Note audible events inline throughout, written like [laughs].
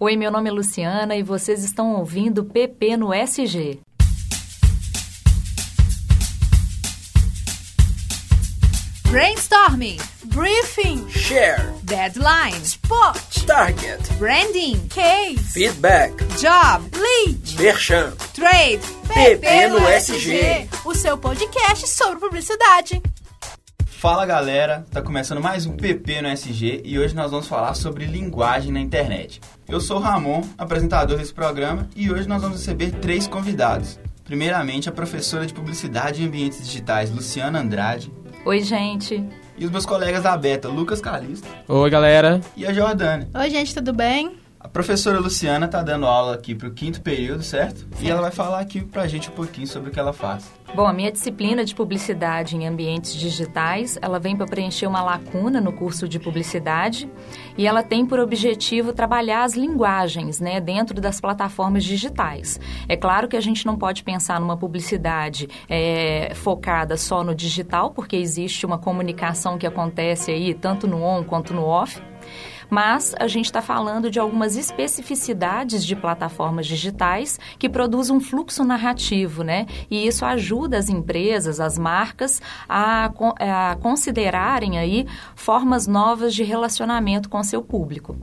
Oi, meu nome é Luciana e vocês estão ouvindo PP no SG. Brainstorming, briefing, share, deadline, spot, target, branding, case, feedback, job, lead, merchan, trade, PP no SG, o seu podcast sobre publicidade. Fala galera, tá começando mais um PP no SG e hoje nós vamos falar sobre linguagem na internet. Eu sou o Ramon, apresentador desse programa, e hoje nós vamos receber três convidados. Primeiramente, a professora de Publicidade e Ambientes Digitais, Luciana Andrade. Oi, gente. E os meus colegas da Beta, Lucas Calisto. Oi, galera. E a Jordânia. Oi, gente, tudo bem? A professora Luciana está dando aula aqui para o quinto período, certo? E ela vai falar aqui para a gente um pouquinho sobre o que ela faz. Bom, a minha disciplina de publicidade em ambientes digitais, ela vem para preencher uma lacuna no curso de publicidade e ela tem por objetivo trabalhar as linguagens, né, dentro das plataformas digitais. É claro que a gente não pode pensar numa publicidade é, focada só no digital, porque existe uma comunicação que acontece aí tanto no on quanto no off mas a gente está falando de algumas especificidades de plataformas digitais que produzem um fluxo narrativo, né? E isso ajuda as empresas, as marcas a, a considerarem aí formas novas de relacionamento com seu público.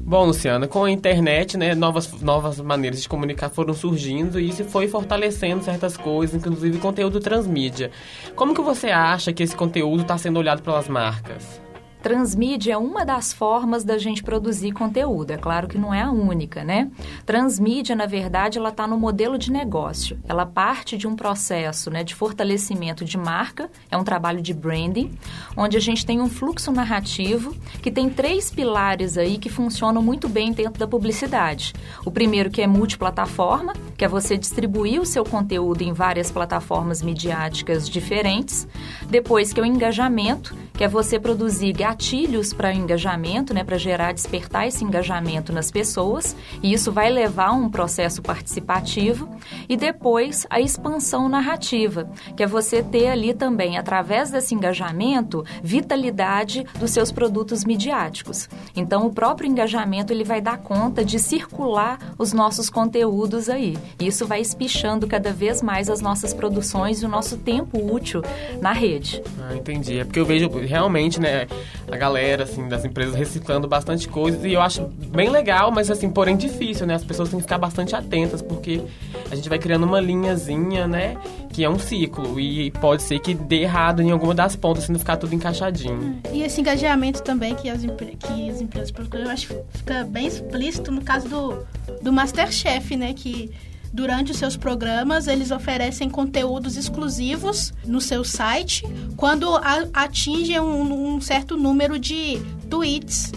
Bom, Luciana, com a internet, né, novas, novas maneiras de comunicar foram surgindo e isso foi fortalecendo certas coisas, inclusive conteúdo transmídia. Como que você acha que esse conteúdo está sendo olhado pelas marcas? Transmídia é uma das formas da gente produzir conteúdo. É claro que não é a única, né? Transmídia, na verdade, ela está no modelo de negócio. Ela parte de um processo né, de fortalecimento de marca, é um trabalho de branding, onde a gente tem um fluxo narrativo que tem três pilares aí que funcionam muito bem dentro da publicidade. O primeiro que é multiplataforma, que é você distribuir o seu conteúdo em várias plataformas midiáticas diferentes. Depois que é o engajamento, que é você produzir gatilhos para engajamento, né, para gerar, despertar esse engajamento nas pessoas, e isso vai levar a um processo participativo, e depois a expansão narrativa, que é você ter ali também, através desse engajamento, vitalidade dos seus produtos midiáticos. Então, o próprio engajamento ele vai dar conta de circular os nossos conteúdos aí. E isso vai espichando cada vez mais as nossas produções e o nosso tempo útil na rede. Ah, entendi. É porque eu vejo realmente, né, a galera, assim, das empresas reciclando bastante coisas e eu acho bem legal, mas assim, porém difícil, né? As pessoas têm que ficar bastante atentas porque a gente vai criando uma linhazinha, né? Que é um ciclo e pode ser que dê errado em alguma das pontas se não ficar tudo encaixadinho. E esse engajamento também que as, que as empresas procuram, eu acho que fica bem explícito no caso do, do Masterchef, né? Que Durante os seus programas, eles oferecem conteúdos exclusivos no seu site quando atingem um, um certo número de tweets.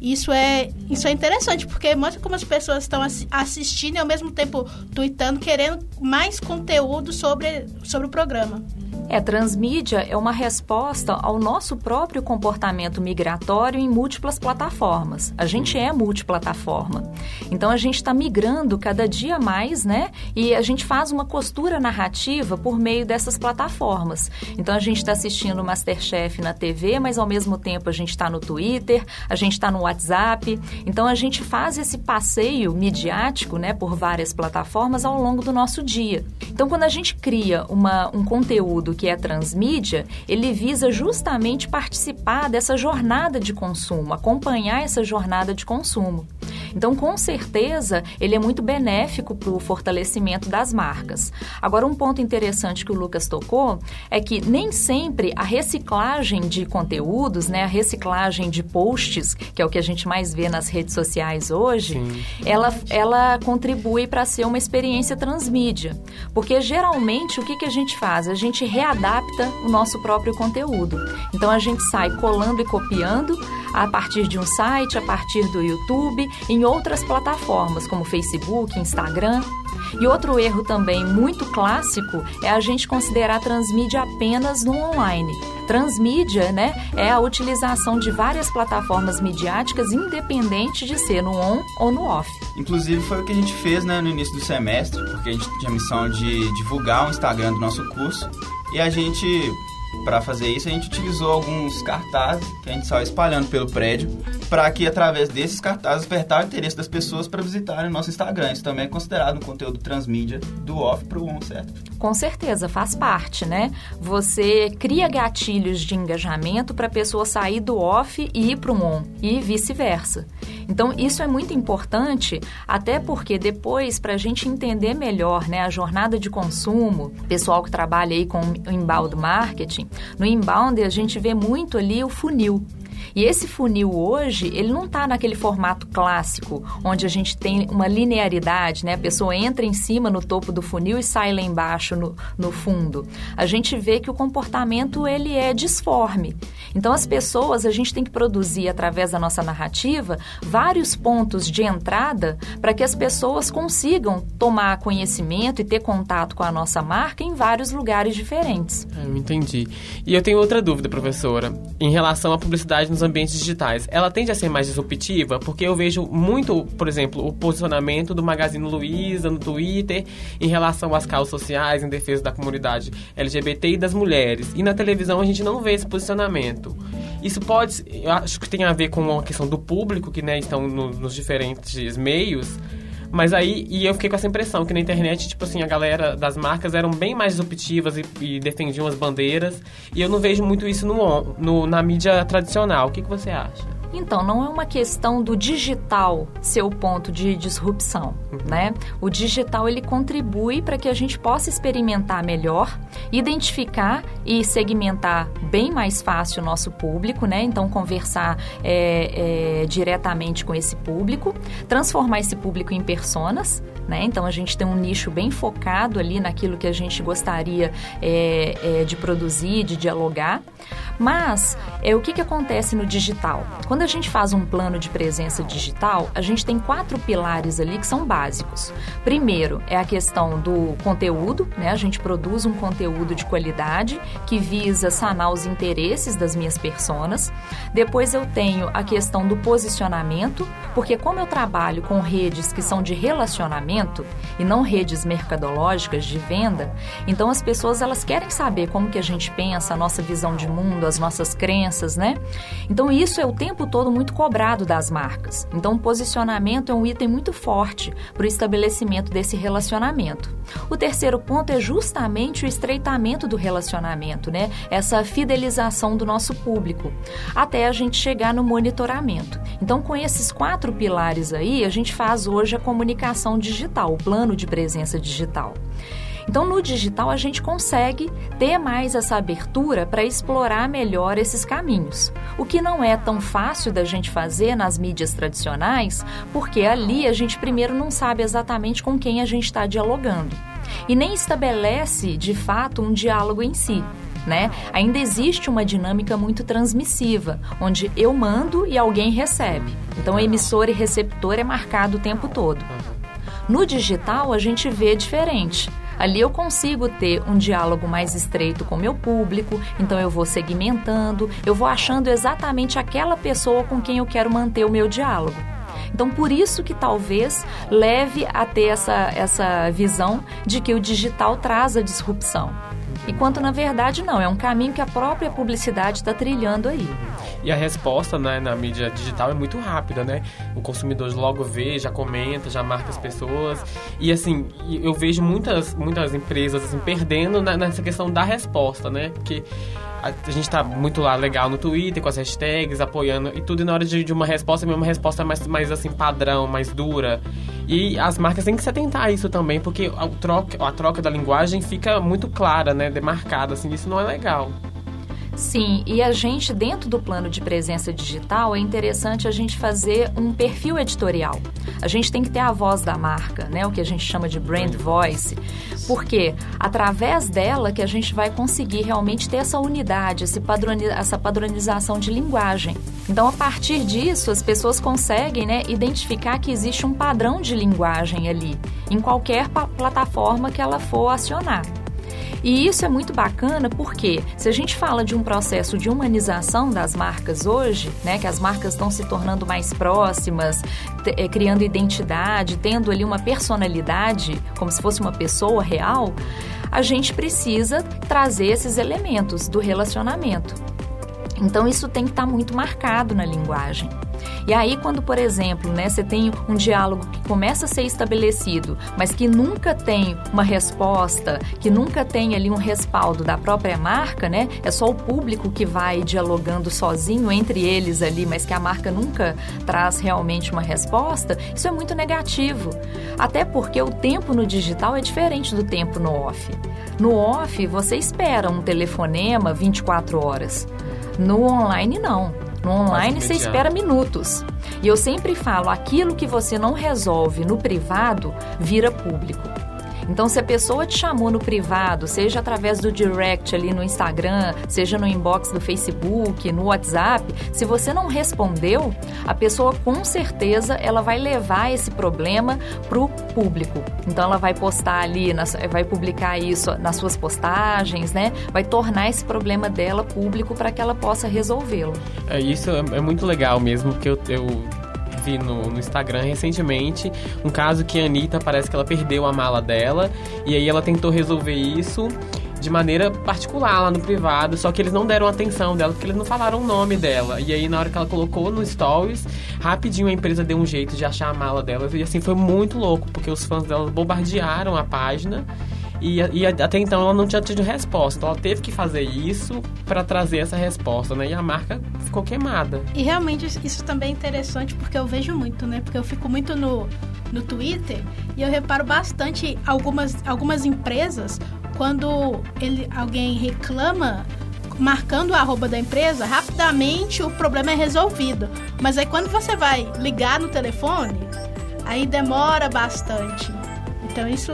Isso é, isso é interessante, porque mostra como as pessoas estão assistindo e ao mesmo tempo tweetando, querendo mais conteúdo sobre, sobre o programa. É, transmídia é uma resposta ao nosso próprio comportamento migratório em múltiplas plataformas. A gente é multiplataforma. Então a gente está migrando cada dia mais, né? E a gente faz uma costura narrativa por meio dessas plataformas. Então a gente está assistindo o Masterchef na TV, mas ao mesmo tempo a gente está no Twitter, a gente está no WhatsApp. Então a gente faz esse passeio midiático, né, por várias plataformas ao longo do nosso dia. Então quando a gente cria uma, um conteúdo que é transmídia, ele visa justamente participar dessa jornada de consumo, acompanhar essa jornada de consumo. Então, com certeza, ele é muito benéfico para o fortalecimento das marcas. Agora, um ponto interessante que o Lucas tocou é que nem sempre a reciclagem de conteúdos, né, a reciclagem de posts, que é o que a gente mais vê nas redes sociais hoje, ela, ela contribui para ser uma experiência transmídia. Porque geralmente o que, que a gente faz? A gente readapta o nosso próprio conteúdo. Então a gente sai colando e copiando a partir de um site, a partir do YouTube, em outras plataformas como Facebook, Instagram. E outro erro também muito clássico é a gente considerar transmídia apenas no online. Transmídia, né, é a utilização de várias plataformas midiáticas independente de ser no on ou no off. Inclusive foi o que a gente fez né, no início do semestre, porque a gente tinha a missão de divulgar o Instagram do nosso curso e a gente Para fazer isso, a gente utilizou alguns cartazes que a gente saiu espalhando pelo prédio, para que através desses cartazes despertar o interesse das pessoas para visitarem o nosso Instagram. Isso também é considerado um conteúdo transmídia do off para o on, certo? Com certeza, faz parte, né? Você cria gatilhos de engajamento para a pessoa sair do off e ir para o on, e vice-versa. Então, isso é muito importante, até porque depois, para a gente entender melhor né, a jornada de consumo, pessoal que trabalha aí com o inbound marketing, no inbound a gente vê muito ali o funil. E esse funil hoje, ele não está naquele formato clássico, onde a gente tem uma linearidade, né? A pessoa entra em cima no topo do funil e sai lá embaixo no, no fundo. A gente vê que o comportamento ele é disforme. Então as pessoas, a gente tem que produzir através da nossa narrativa vários pontos de entrada para que as pessoas consigam tomar conhecimento e ter contato com a nossa marca em vários lugares diferentes. Ah, eu entendi. E eu tenho outra dúvida, professora, em relação à publicidade nos ambientes digitais, ela tende a ser mais disruptiva? Porque eu vejo muito, por exemplo, o posicionamento do Magazine Luiza no Twitter em relação às causas sociais, em defesa da comunidade LGBT e das mulheres. E na televisão a gente não vê esse posicionamento. Isso pode, eu acho que tem a ver com a questão do público, que né, estão no, nos diferentes meios, mas aí, e eu fiquei com essa impressão que na internet, tipo assim, a galera das marcas eram bem mais disruptivas e, e defendiam as bandeiras. E eu não vejo muito isso no, no na mídia tradicional. O que, que você acha? Então, não é uma questão do digital ser o ponto de disrupção, uhum. né? O digital ele contribui para que a gente possa experimentar melhor, identificar e segmentar bem mais fácil o nosso público, né? Então, conversar é, é, diretamente com esse público, transformar esse público em personas, né? Então, a gente tem um nicho bem focado ali naquilo que a gente gostaria é, é de produzir, de dialogar. Mas, é, o que, que acontece no digital? Quando a gente faz um plano de presença digital, a gente tem quatro pilares ali que são básicos. Primeiro é a questão do conteúdo, né? A gente produz um conteúdo de qualidade que visa sanar os interesses das minhas personas. Depois eu tenho a questão do posicionamento, porque como eu trabalho com redes que são de relacionamento e não redes mercadológicas de venda, então as pessoas elas querem saber como que a gente pensa, a nossa visão de mundo, as nossas crenças, né? Então isso é o tempo todo muito cobrado das marcas. Então o posicionamento é um item muito forte para o estabelecimento desse relacionamento. O terceiro ponto é justamente o estreitamento do relacionamento, né? Essa fidelização do nosso público, até a gente chegar no monitoramento. Então com esses quatro pilares aí, a gente faz hoje a comunicação digital, o plano de presença digital. Então, no digital, a gente consegue ter mais essa abertura para explorar melhor esses caminhos. O que não é tão fácil da gente fazer nas mídias tradicionais, porque ali a gente primeiro não sabe exatamente com quem a gente está dialogando. E nem estabelece, de fato, um diálogo em si. Né? Ainda existe uma dinâmica muito transmissiva, onde eu mando e alguém recebe. Então, emissor e receptor é marcado o tempo todo. No digital, a gente vê diferente. Ali eu consigo ter um diálogo mais estreito com o meu público, então eu vou segmentando, eu vou achando exatamente aquela pessoa com quem eu quero manter o meu diálogo. Então, por isso que talvez leve a ter essa, essa visão de que o digital traz a disrupção. E quanto na verdade não, é um caminho que a própria publicidade está trilhando aí. E a resposta né, na mídia digital é muito rápida, né? O consumidor logo vê, já comenta, já marca as pessoas. E assim, eu vejo muitas, muitas empresas assim, perdendo nessa questão da resposta, né? Porque a, gente tá muito lá legal no Twitter, com as hashtags, apoiando e tudo, e na hora de, de uma resposta, uma resposta mais, mais assim, padrão, mais dura. E as marcas têm que se atentar a isso também, porque a troca, a troca da linguagem fica muito clara, né? Demarcada, assim, isso não é legal. Sim, e a gente, dentro do plano de presença digital, é interessante a gente fazer um perfil editorial. A gente tem que ter a voz da marca, né? O que a gente chama de brand voice. Porque através dela que a gente vai conseguir realmente ter essa unidade, essa padronização de linguagem. Então, a partir disso, as pessoas conseguem né, identificar que existe um padrão de linguagem ali, em qualquer plataforma que ela for acionar. E isso é muito bacana porque se a gente fala de um processo de humanização das marcas hoje, né, que as marcas estão se tornando mais próximas, é, criando identidade, tendo ali uma personalidade, como se fosse uma pessoa real, a gente precisa trazer esses elementos do relacionamento. Então isso tem que estar muito marcado na linguagem. E aí, quando, por exemplo, né, você tem um diálogo que começa a ser estabelecido, mas que nunca tem uma resposta, que nunca tem ali um respaldo da própria marca, né? É só o público que vai dialogando sozinho entre eles ali, mas que a marca nunca traz realmente uma resposta, isso é muito negativo. Até porque o tempo no digital é diferente do tempo no off. No off, você espera um telefonema 24 horas. No online, não. No online você espera minutos. E eu sempre falo, aquilo que você não resolve no privado vira público. Então, se a pessoa te chamou no privado, seja através do direct ali no Instagram, seja no inbox do Facebook, no WhatsApp, se você não respondeu, a pessoa com certeza ela vai levar esse problema para o público. Então, ela vai postar ali, vai publicar isso nas suas postagens, né? Vai tornar esse problema dela público para que ela possa resolvê-lo. É, isso é, é muito legal mesmo, porque eu, eu vi no, no, Instagram recentemente um caso que a Anitta parece que ela perdeu a mala dela e aí ela tentou resolver isso de maneira particular lá no privado, só que eles não deram atenção dela porque eles não falaram o nome dela. E aí na hora que ela colocou no stories, rapidinho a empresa deu um jeito de achar a mala dela e assim foi muito louco, porque os fãs dela bombardearam a página e, e, até então ela não tinha tido resposta. Então ela teve que fazer isso para trazer essa resposta, né? E a marca ficou queimada. E realmente isso também é interessante porque eu vejo muito, né? Porque eu fico muito no, no Twitter e eu reparo bastante algumas, algumas empresas quando ele, alguém reclama marcando a arroba da empresa, rapidamente o problema é resolvido. Mas aí quando você vai ligar no telefone, aí demora bastante. Então isso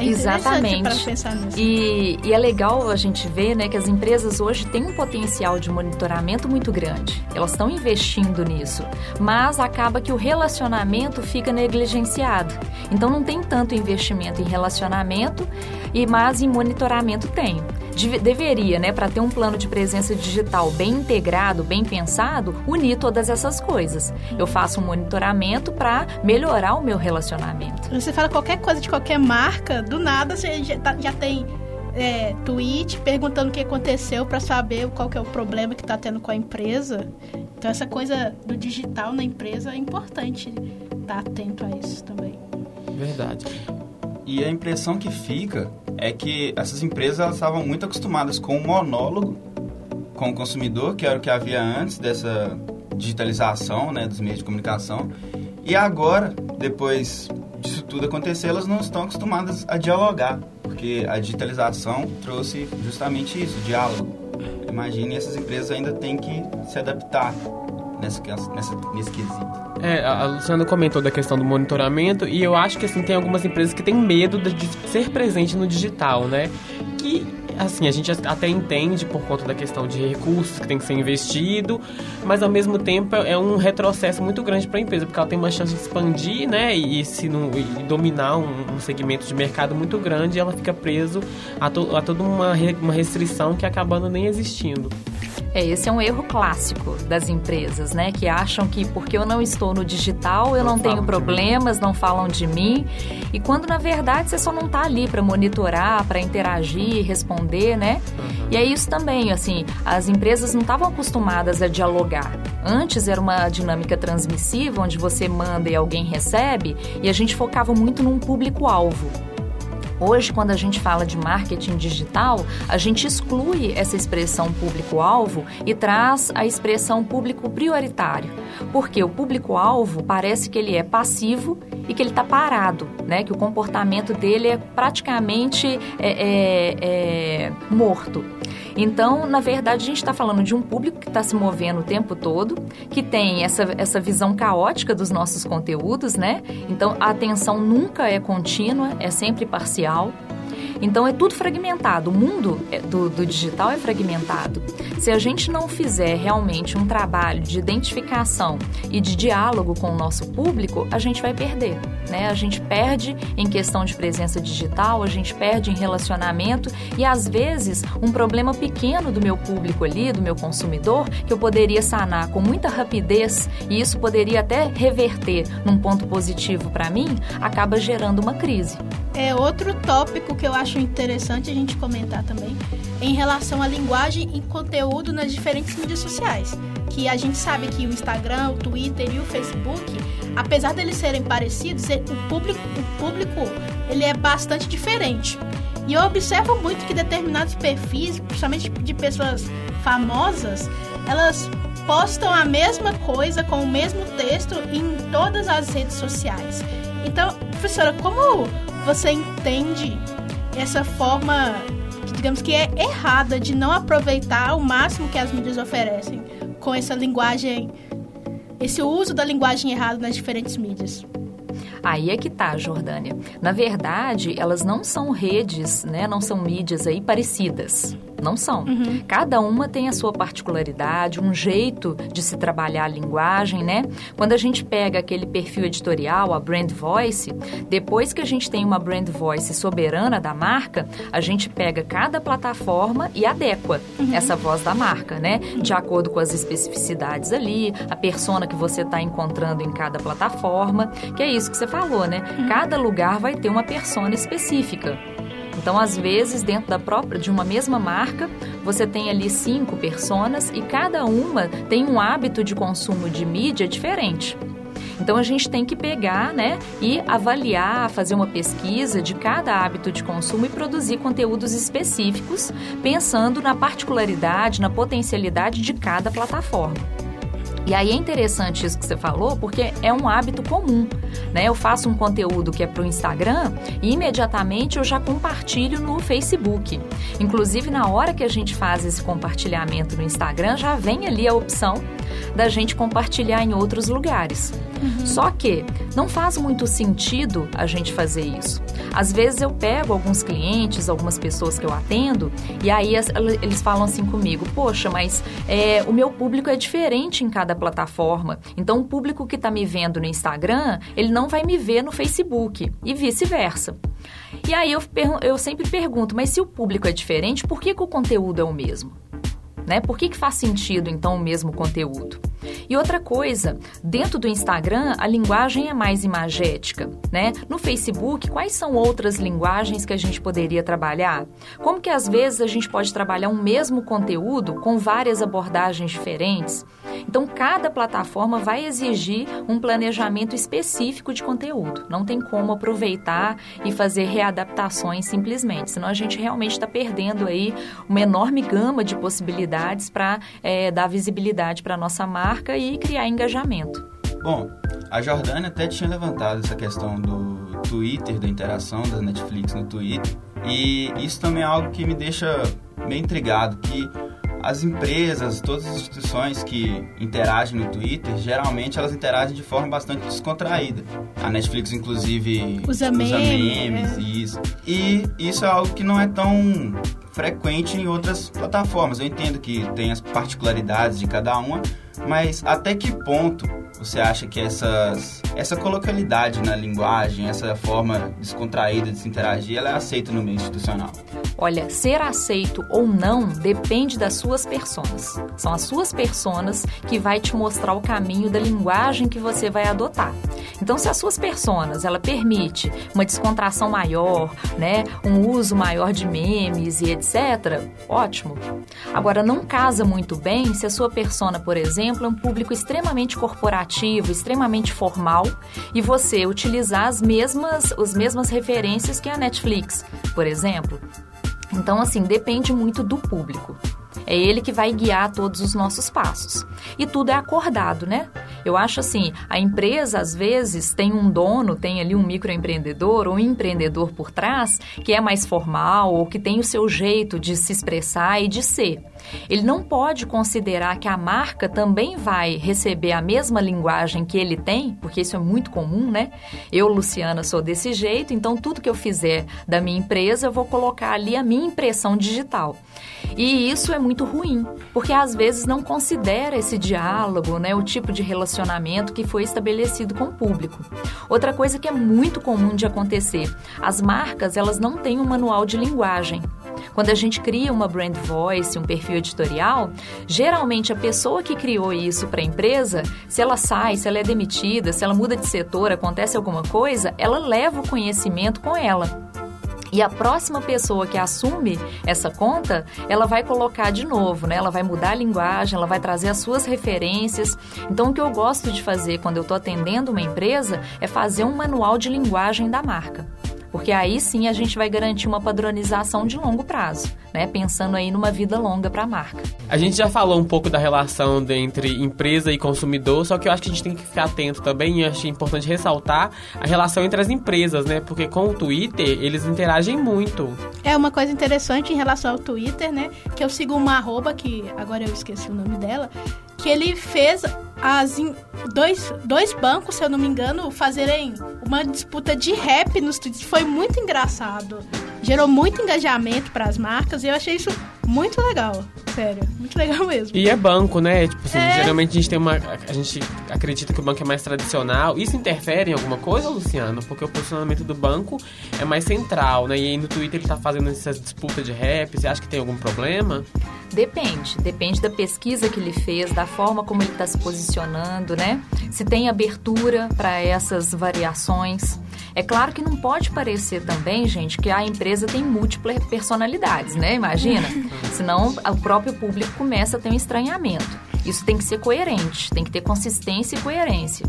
é Exatamente. Pensar nisso. E, e, é legal a gente ver né, que as empresas hoje têm um potencial de monitoramento muito grande. Elas estão investindo nisso. Mas acaba que o relacionamento fica negligenciado. Então não tem tanto investimento em relacionamento, e mas em monitoramento tem deveria, né, para ter um plano de presença digital bem integrado, bem pensado, unir todas essas coisas. Eu faço um monitoramento para melhorar o meu relacionamento. Você fala qualquer coisa de qualquer marca, do nada você já, tá, já tem é, tweet perguntando o que aconteceu para saber qual que é o problema que está tendo com a empresa. Então essa coisa do digital na empresa é importante estar tá atento a isso também. Verdade. E a impressão que fica é que essas empresas estavam muito acostumadas com o monólogo com o consumidor, que era o que havia antes dessa digitalização né, dos meios de comunicação. E agora, depois disso tudo acontecer, elas não estão acostumadas a dialogar, porque a digitalização trouxe justamente isso, diálogo. Imagine, essas empresas ainda têm que se adaptar nessa, nessa, nesse quesito. É, a Luciana comentou da questão do monitoramento e eu acho que assim tem algumas empresas que têm medo de ser presente no digital, né? Que assim, a gente até entende por conta da questão de recursos que tem que ser investido, mas ao mesmo tempo é um retrocesso muito grande para a empresa, porque ela tem uma chance de expandir, né, e, se não, e dominar um, um, segmento de mercado muito grande, e ela fica preso a, to, a toda uma, uma restrição que acabando nem existindo. É, esse é um erro clássico das empresas, né? Que acham que porque eu não estou no digital, eu não, não tenho problemas, não falam de mim. E quando na verdade você só não está ali para monitorar, para interagir, responder, né? Uhum. E é isso também, assim, as empresas não estavam acostumadas a dialogar. Antes era uma dinâmica transmissiva, onde você manda e alguém recebe, e a gente focava muito num público-alvo. Hoje, quando a gente fala de marketing digital, a gente exclui essa expressão público-alvo e traz a expressão público prioritário. Porque o público-alvo parece que ele é passivo e que ele está parado, né? Que o comportamento dele é praticamente é, é, é, morto. Então, na verdade, a gente está falando de um público que está se movendo o tempo todo, que tem essa, essa visão caótica dos nossos conteúdos, né? Então, a atenção nunca é contínua, é sempre parcial. Então é tudo fragmentado. O mundo é, do, do, digital é fragmentado. Se a gente não fizer realmente um trabalho de identificação e de diálogo com o nosso público, a gente vai perder. Né? A gente perde em questão de presença digital, a gente perde em relacionamento e às vezes um problema pequeno do meu público ali, do meu consumidor, que eu poderia sanar com muita rapidez e isso poderia até reverter num ponto positivo para mim, acaba gerando uma crise. é outro tópico que eu acho interessante a gente comentar também em relação à linguagem e conteúdo nas diferentes mídias sociais. Que a gente sabe que o Instagram, o Twitter e o Facebook, apesar deles serem parecidos, o público, o público ele é bastante diferente. E eu observo muito que determinados perfis, principalmente de pessoas famosas, elas postam a mesma coisa com o mesmo texto em todas as redes sociais. Então, professora, como você entende essa forma, digamos que é errada, de não aproveitar o máximo que as mídias oferecem com essa linguagem, esse uso da linguagem errada nas diferentes mídias? Aí é que tá, Jordânia. Na verdade, elas não são redes, né? Não são mídias aí parecidas. Não são. Uhum. Cada uma tem a sua particularidade, um jeito de se trabalhar a linguagem, né? Quando a gente pega aquele perfil editorial, a brand voice, depois que a gente tem uma brand voice soberana da marca, a gente pega cada plataforma e adequa uhum. essa voz da marca, né? De acordo com as especificidades ali, a persona que você está encontrando em cada plataforma, que é isso que você falou, né? Uhum. Cada lugar vai ter uma persona específica. Então, às vezes, dentro da própria de uma mesma marca, você tem ali cinco personas e cada uma tem um hábito de consumo de mídia diferente. Então a gente tem que pegar, né, e avaliar, fazer uma pesquisa de cada hábito de consumo e produzir conteúdos específicos, pensando na particularidade, na potencialidade de cada plataforma. E aí é interessante isso que você falou, porque é um hábito comum, né? Eu faço um conteúdo que é para o Instagram e imediatamente eu já compartilho no Facebook. Inclusive, na hora que a gente faz esse compartilhamento no Instagram, já vem ali a opção da gente compartilhar em outros lugares. Uhum. Só que não faz muito sentido a gente fazer isso. Às vezes eu pego alguns clientes, algumas pessoas que eu atendo, e aí eles falam assim comigo: Poxa, mas é, o meu público é diferente em cada plataforma. Então, o público que está me vendo no Instagram, ele não vai me ver no Facebook, e vice-versa. E aí eu, eu sempre pergunto: Mas se o público é diferente, por que, que o conteúdo é o mesmo? Né? Por que, que faz sentido, então, o mesmo conteúdo? E outra coisa, dentro do Instagram, a linguagem é mais imagética, né? No Facebook, quais são outras linguagens que a gente poderia trabalhar? Como que às vezes a gente pode trabalhar um mesmo conteúdo com várias abordagens diferentes? Então, cada plataforma vai exigir um planejamento específico de conteúdo. Não tem como aproveitar e fazer readaptações simplesmente, senão a gente realmente está perdendo aí uma enorme gama de possibilidades para é, eh, dar visibilidade para a nossa marca e criar engajamento. Bom, a Jordânia até tinha levantado essa questão do Twitter, da interação da Netflix no Twitter, e isso também é algo que me deixa meio intrigado, que as empresas, todas as instituições que interagem no Twitter, geralmente elas interagem de forma bastante descontraída. A Netflix, inclusive, usa, usa memes, é. e isso. E isso é algo que não é tão frequente em outras plataformas. Eu entendo que tem as particularidades de cada uma, mas até que ponto você acha que essas, essa colocalidade na linguagem, essa forma descontraída de se interagir, ela é aceita no meio institucional? Olha, ser aceito ou não depende das suas personas. São as suas personas que vai te mostrar o caminho da linguagem que você vai adotar. Então, se as suas personas, ela permite uma descontração maior, né, um uso maior de memes e etc, ótimo. Agora, não casa muito bem se a sua persona, por exemplo, é um público extremamente corporativo, extremamente formal, e você utilizar as mesmas, as mesmas referências que a Netflix, por exemplo. Então, assim, depende muito do público. É ele que vai guiar todos os nossos passos. E tudo é acordado, né? Eu acho assim, a empresa às vezes tem um dono, tem ali um microempreendedor ou um empreendedor por trás que é mais formal ou que tem o seu jeito de se expressar e de ser. Ele não pode considerar que a marca também vai receber a mesma linguagem que ele tem, porque isso é muito comum, né? Eu, Luciana, sou desse jeito, então tudo que eu fizer da minha empresa, eu vou colocar ali a minha impressão digital. E isso é muito ruim, porque às vezes não considera esse diálogo, né, o tipo de relacionamento que foi estabelecido com o público. Outra coisa que é muito comum de acontecer, as marcas, elas não têm um manual de linguagem. Quando a gente cria uma brand voice, um perfil editorial, geralmente a pessoa que criou isso para a empresa, se ela sai, se ela é demitida, se ela muda de setor, acontece alguma coisa, ela leva o conhecimento com ela. E a próxima pessoa que assume essa conta, ela vai colocar de novo, né? Ela vai mudar a linguagem, ela vai trazer as suas referências. Então, o que eu gosto de fazer quando eu estou atendendo uma empresa é fazer um manual de linguagem da marca porque aí sim a gente vai garantir uma padronização de longo prazo, né? Pensando aí numa vida longa para a marca. A gente já falou um pouco da relação entre empresa e consumidor, só que eu acho que a gente tem que ficar atento também e acho importante ressaltar a relação entre as empresas, né? Porque com o Twitter eles interagem muito. É uma coisa interessante em relação ao Twitter, né? Que eu sigo uma arroba, que agora eu esqueci o nome dela, que ele fez as dois, dois bancos, se eu não me engano, fazerem uma disputa de rap nos tweets. Foi muito engraçado. Gerou muito engajamento para as marcas e eu achei isso muito legal. Sério, muito legal mesmo. E é banco, né? Tipo assim, é... geralmente a gente tem uma. A gente acredita que o banco é mais tradicional. Isso interfere em alguma coisa, Luciano? Porque o posicionamento do banco é mais central, né? E aí no Twitter ele tá fazendo essa disputa de rap. Você acha que tem algum problema? Depende. Depende da pesquisa que ele fez, da forma como ele está se posicionando, né? Se tem abertura para essas variações. É claro que não pode parecer também, gente, que a empresa tem múltiplas personalidades, né? Imagina. [laughs] Senão o próprio público começa a ter um estranhamento. Isso tem que ser coerente, tem que ter consistência e coerência.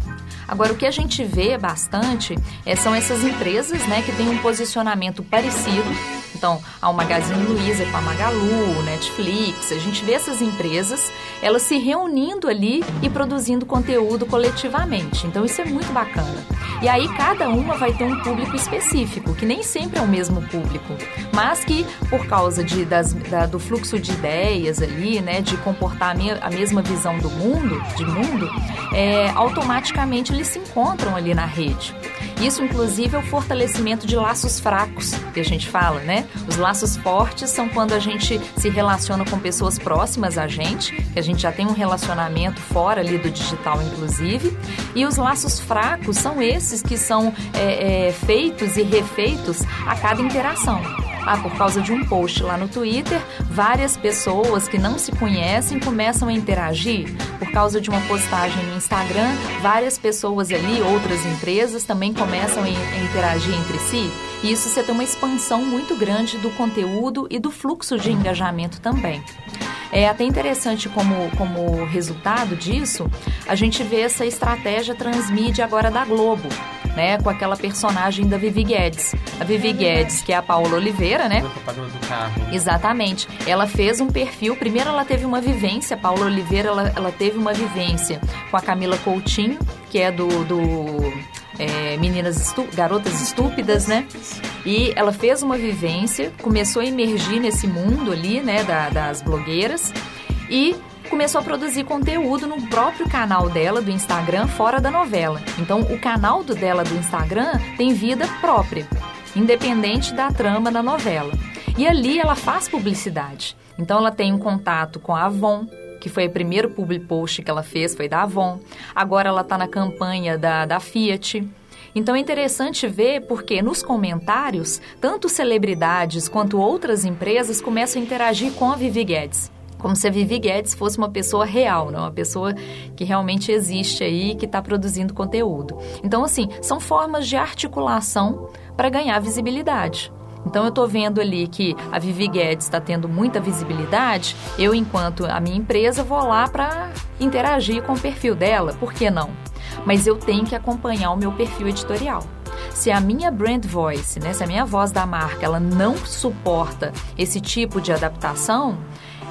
Agora, o que a gente vê bastante é, são essas empresas né, que têm um posicionamento parecido. Então, a Magazine Luiza com a Magalu, Netflix, a gente vê essas empresas, elas se reunindo ali e produzindo conteúdo coletivamente. Então, isso é muito bacana. E aí, cada uma vai ter um público específico, que nem sempre é o mesmo público, mas que, por causa de, das, da, do fluxo de ideias ali, né, de comportar a, me, a mesma visão do mundo, de mundo, é, automaticamente eles se encontram ali na rede. Isso, inclusive, é o fortalecimento de laços fracos, que a gente fala, né? Os laços fortes são quando a gente se relaciona com pessoas próximas a gente, que a gente já tem um relacionamento fora ali do digital, inclusive. E os laços fracos são esses que são é, é, feitos e refeitos a cada interação. Ah, por causa de um post lá no Twitter, várias pessoas que não se conhecem começam a interagir. Por causa de uma postagem no Instagram, várias pessoas ali, outras empresas, também começam a interagir entre si. E isso você tem uma expansão muito grande do conteúdo e do fluxo de engajamento também. É até interessante como, como resultado disso, a gente vê essa estratégia transmídia agora da Globo né, com aquela personagem da Vivi Guedes. A Vivi Guedes, que é a Paula Oliveira, né? do carro. Exatamente. Ela fez um perfil, primeiro ela teve uma vivência, a Paula Oliveira, ela, ela teve uma vivência com a Camila Coutinho, que é do, do é, Meninas Estu Garotas Estúpidas, né? E ela fez uma vivência, começou a emergir nesse mundo ali, né, da, das blogueiras e começou a produzir conteúdo no próprio canal dela do Instagram fora da novela. Então, o canal do dela do Instagram tem vida própria, independente da trama da novela. E ali ela faz publicidade. Então, ela tem um contato com a Avon, que foi o primeiro public post que ela fez, foi da Avon. Agora ela está na campanha da, da Fiat. Então é interessante ver porque nos comentários, tanto celebridades quanto outras empresas começam a interagir com a Vivi Guedes como se a Vivi Guedes fosse uma pessoa real, não? uma pessoa que realmente existe aí, que está produzindo conteúdo. Então, assim, são formas de articulação para ganhar visibilidade. Então eu estou vendo ali que a Vivi Guedes está tendo muita visibilidade. Eu, enquanto a minha empresa, vou lá para interagir com o perfil dela. Por que não? Mas eu tenho que acompanhar o meu perfil editorial. Se a minha brand voice, né, se a minha voz da marca, ela não suporta esse tipo de adaptação,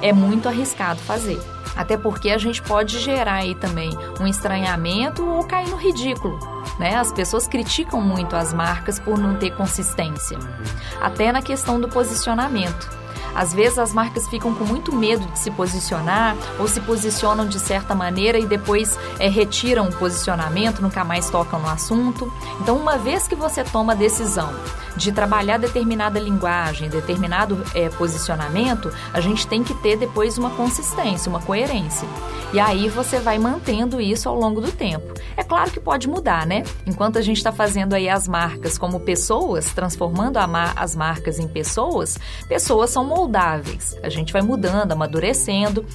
é muito arriscado fazer. Até porque a gente pode gerar aí também um estranhamento ou cair no ridículo. Né? As pessoas criticam muito as marcas por não ter consistência. Até na questão do posicionamento. Às vezes as marcas ficam com muito medo de se posicionar ou se posicionam de certa maneira e depois é, retiram o posicionamento, nunca mais tocam no assunto. Então, uma vez que você toma a decisão de trabalhar determinada linguagem, determinado é, posicionamento, a gente tem que ter depois uma consistência, uma coerência. E aí você vai mantendo isso ao longo do tempo. É claro que pode mudar, né? Enquanto a gente está fazendo aí as marcas como pessoas, transformando as marcas em pessoas, pessoas são moldáveis. A gente vai mudando, amadurecendo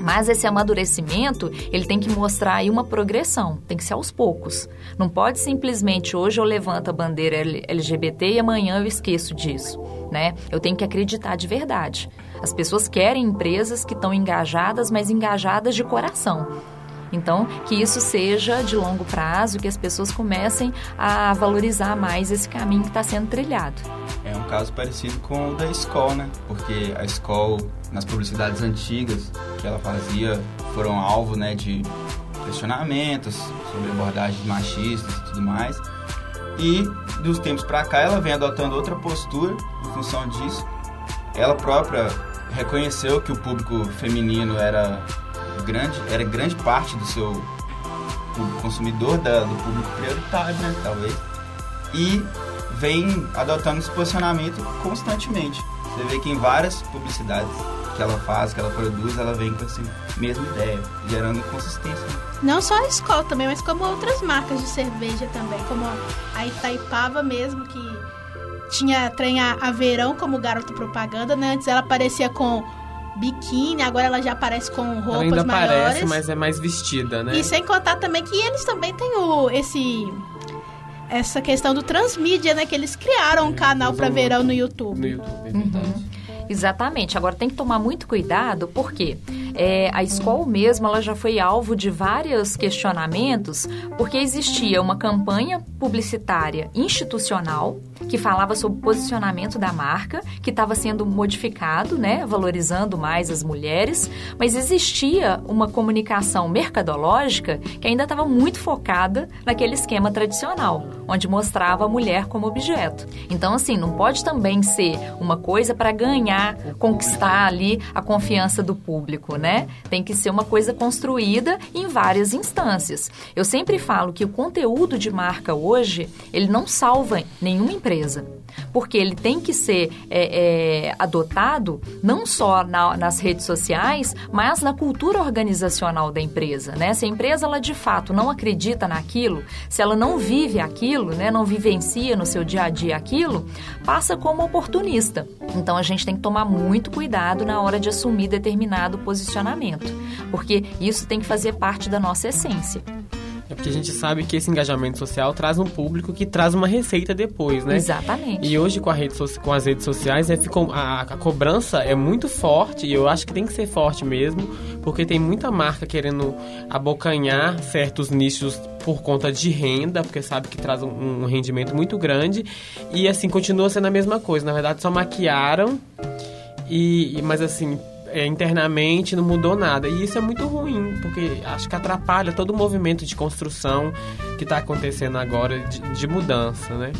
Mas esse amadurecimento, ele tem que mostrar aí uma progressão, tem que ser aos poucos. Não pode simplesmente hoje eu levanto a bandeira LGBT e amanhã eu esqueço disso, né? Eu tenho que acreditar de verdade. As pessoas querem empresas que estão engajadas, mas engajadas de coração. Então, que isso seja de longo prazo, que as pessoas comecem a valorizar mais esse caminho que está sendo trilhado. É um caso parecido com o da escola, né? Porque a escola, nas publicidades antigas que ela fazia, foram alvo né, de questionamentos sobre abordagens machistas e tudo mais. E dos tempos para cá ela vem adotando outra postura em função disso. Ela própria reconheceu que o público feminino era grande, era grande parte do seu consumidor, da, do público prioritário, né, talvez. E vem adotando esse posicionamento constantemente. Você vê que em várias publicidades que ela faz, que ela produz, ela vem com essa mesma ideia, gerando consistência. Não só a escola também, mas como outras marcas de cerveja também, como a Itaipava mesmo, que tinha trem a, a verão como garoto propaganda, né? Antes ela aparecia com biquíni, agora ela já aparece com roupas ela ainda maiores. aparece, mas é mais vestida, né? E sem contar também que eles também têm o esse essa questão do transmídia, né, que eles criaram um canal para verão no YouTube. No YouTube, é verdade. Uhum. Exatamente. Agora tem que tomar muito cuidado, porque é, a escola mesmo ela já foi alvo de vários questionamentos, porque existia uma campanha publicitária institucional que falava sobre o posicionamento da marca, que estava sendo modificado, né, valorizando mais as mulheres, mas existia uma comunicação mercadológica que ainda estava muito focada naquele esquema tradicional, onde mostrava a mulher como objeto. Então, assim, não pode também ser uma coisa para ganhar, conquistar ali a confiança do público, né? Tem que ser uma coisa construída em várias instâncias. Eu sempre falo que o conteúdo de marca hoje, ele não salva nenhuma empresa porque ele tem que ser é, é, adotado não só na, nas redes sociais, mas na cultura organizacional da empresa. Né? Se a empresa ela de fato não acredita naquilo, se ela não vive aquilo, né, não vivencia no seu dia a dia aquilo, passa como oportunista. Então a gente tem que tomar muito cuidado na hora de assumir determinado posicionamento, porque isso tem que fazer parte da nossa essência. Porque a gente sabe que esse engajamento social traz um público que traz uma receita depois, né? Exatamente. E hoje com, rede, com as redes sociais, é, ficou, a, a cobrança é muito forte e eu acho que tem que ser forte mesmo, porque tem muita marca querendo abocanhar certos nichos por conta de renda, porque sabe que traz um, um rendimento muito grande. E assim, continua sendo a mesma coisa. Na verdade, só maquiaram. E, mas assim, é, internamente não mudou nada. E isso é muito ruim, porque acho que atrapalha todo o movimento de construção que está acontecendo agora de, de mudança, né?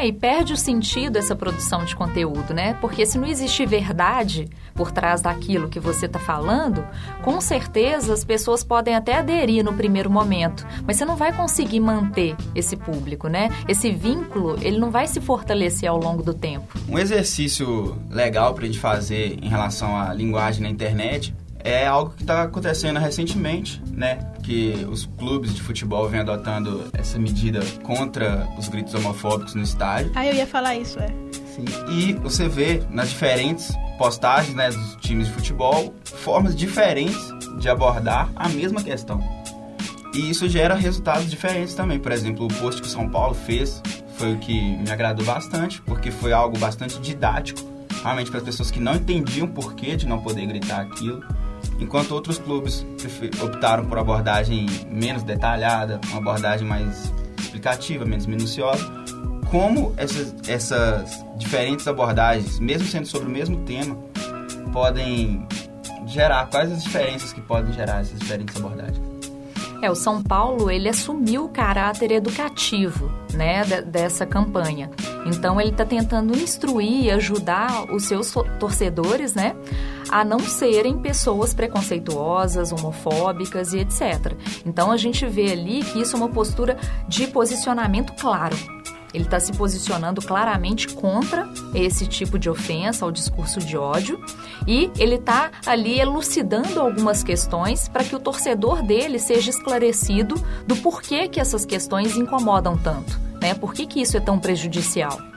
É, e perde o sentido essa produção de conteúdo, né? Porque se não existe verdade por trás daquilo que você está falando, com certeza as pessoas podem até aderir no primeiro momento, mas você não vai conseguir manter esse público, né? Esse vínculo, ele não vai se fortalecer ao longo do tempo. Um exercício legal para a gente fazer em relação à linguagem na internet é algo que está acontecendo recentemente, né? Que os clubes de futebol vêm adotando essa medida contra os gritos homofóbicos no estádio. Ah, eu ia falar isso, é. Sim. E você vê nas diferentes postagens né, dos times de futebol formas diferentes de abordar a mesma questão. E isso gera resultados diferentes também. Por exemplo, o post que o São Paulo fez foi o que me agradou bastante, porque foi algo bastante didático, realmente para as pessoas que não entendiam o porquê de não poder gritar aquilo enquanto outros clubes optaram por abordagem menos detalhada, uma abordagem mais explicativa, menos minuciosa. Como essas, essas diferentes abordagens, mesmo sendo sobre o mesmo tema, podem gerar, quais as diferenças que podem gerar essas diferentes abordagens? É, o São Paulo, ele assumiu o caráter educativo, né, dessa campanha. Então, ele está tentando instruir e ajudar os seus torcedores, né, a não serem pessoas preconceituosas, homofóbicas e etc. Então, a gente vê ali que isso é uma postura de posicionamento claro. Ele está se posicionando claramente contra esse tipo de ofensa ao discurso de ódio e ele está ali elucidando algumas questões para que o torcedor dele seja esclarecido do porquê que essas questões incomodam tanto, né? Por que, que isso é tão prejudicial?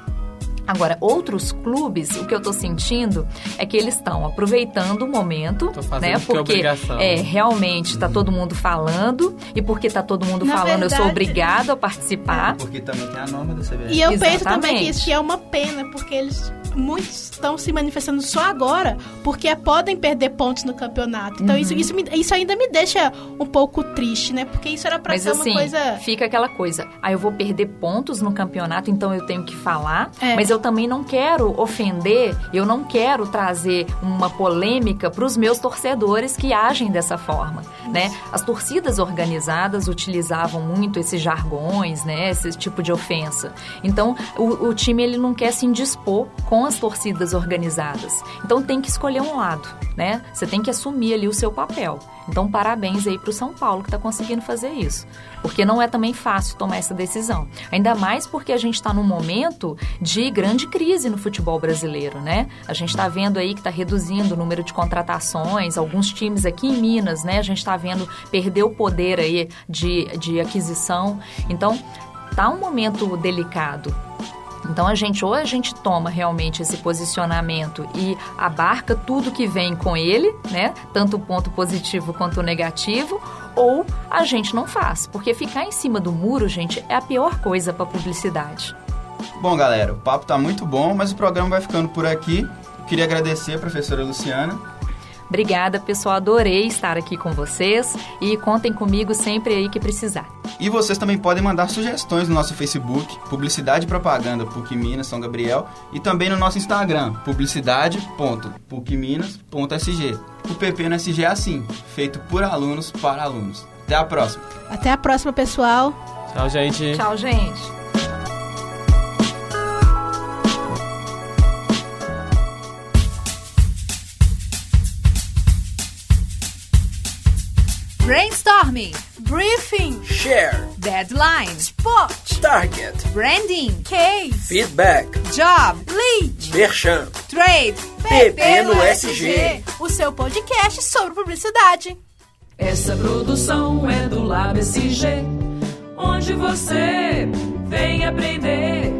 Agora, outros clubes, o que eu tô sentindo é que eles estão aproveitando o momento, né? porque é Porque é, realmente tá todo mundo falando e porque tá todo mundo Na falando, eu sou verdade- obrigado a participar. Porque também tem a norma da CBF. E eu penso também Exatamente. que isso é uma pena, porque eles muitos estão se manifestando só agora, porque podem perder pontos no campeonato. Então Uhum. isso, isso, me- isso ainda me deixa um pouco triste, né? Porque isso era pra Mas ser assim, uma coisa. fica aquela coisa. Aí eu vou perder pontos no campeonato, então eu tenho que falar. É. Mas eu também não quero ofender, eu não quero trazer uma polêmica para os meus torcedores que agem dessa forma, né? As torcidas organizadas utilizavam muito esses jargões, né? Esse tipo de ofensa. Então, o, o time ele não quer se indispor com as torcidas organizadas. Então tem que escolher um lado, né? Você tem que assumir ali o seu papel. Então, parabéns aí para o São Paulo que está conseguindo fazer isso. Porque não é também fácil tomar essa decisão. Ainda mais porque a gente está num momento de grande crise no futebol brasileiro, né? A gente está vendo aí que está reduzindo o número de contratações, alguns times aqui em Minas, né? A gente está vendo perder o poder aí de, de aquisição. Então, tá um momento delicado. Então a gente ou a gente toma realmente esse posicionamento e abarca tudo que vem com ele, né? Tanto o ponto positivo quanto o negativo, ou a gente não faz, porque ficar em cima do muro, gente, é a pior coisa para publicidade. Bom, galera, o papo tá muito bom, mas o programa vai ficando por aqui. Queria agradecer a professora Luciana. Obrigada, pessoal, adorei estar aqui com vocês e contem comigo sempre aí que precisar. E vocês também podem mandar sugestões no nosso Facebook, Publicidade e Propaganda PUC Minas São Gabriel, e também no nosso Instagram, publicidade.pucminas.sg. O PP no SG é assim, feito por alunos para alunos. Até a próxima! Até a próxima, pessoal. Tchau, gente. Tchau, gente. Brainstorming, Briefing. Share. deadline, Spot. Target. branding, Case. Feedback. job, Lead. Merchan. trade, PP no SG. O seu podcast sobre publicidade. Essa produção é do Lab SG, onde você vem aprender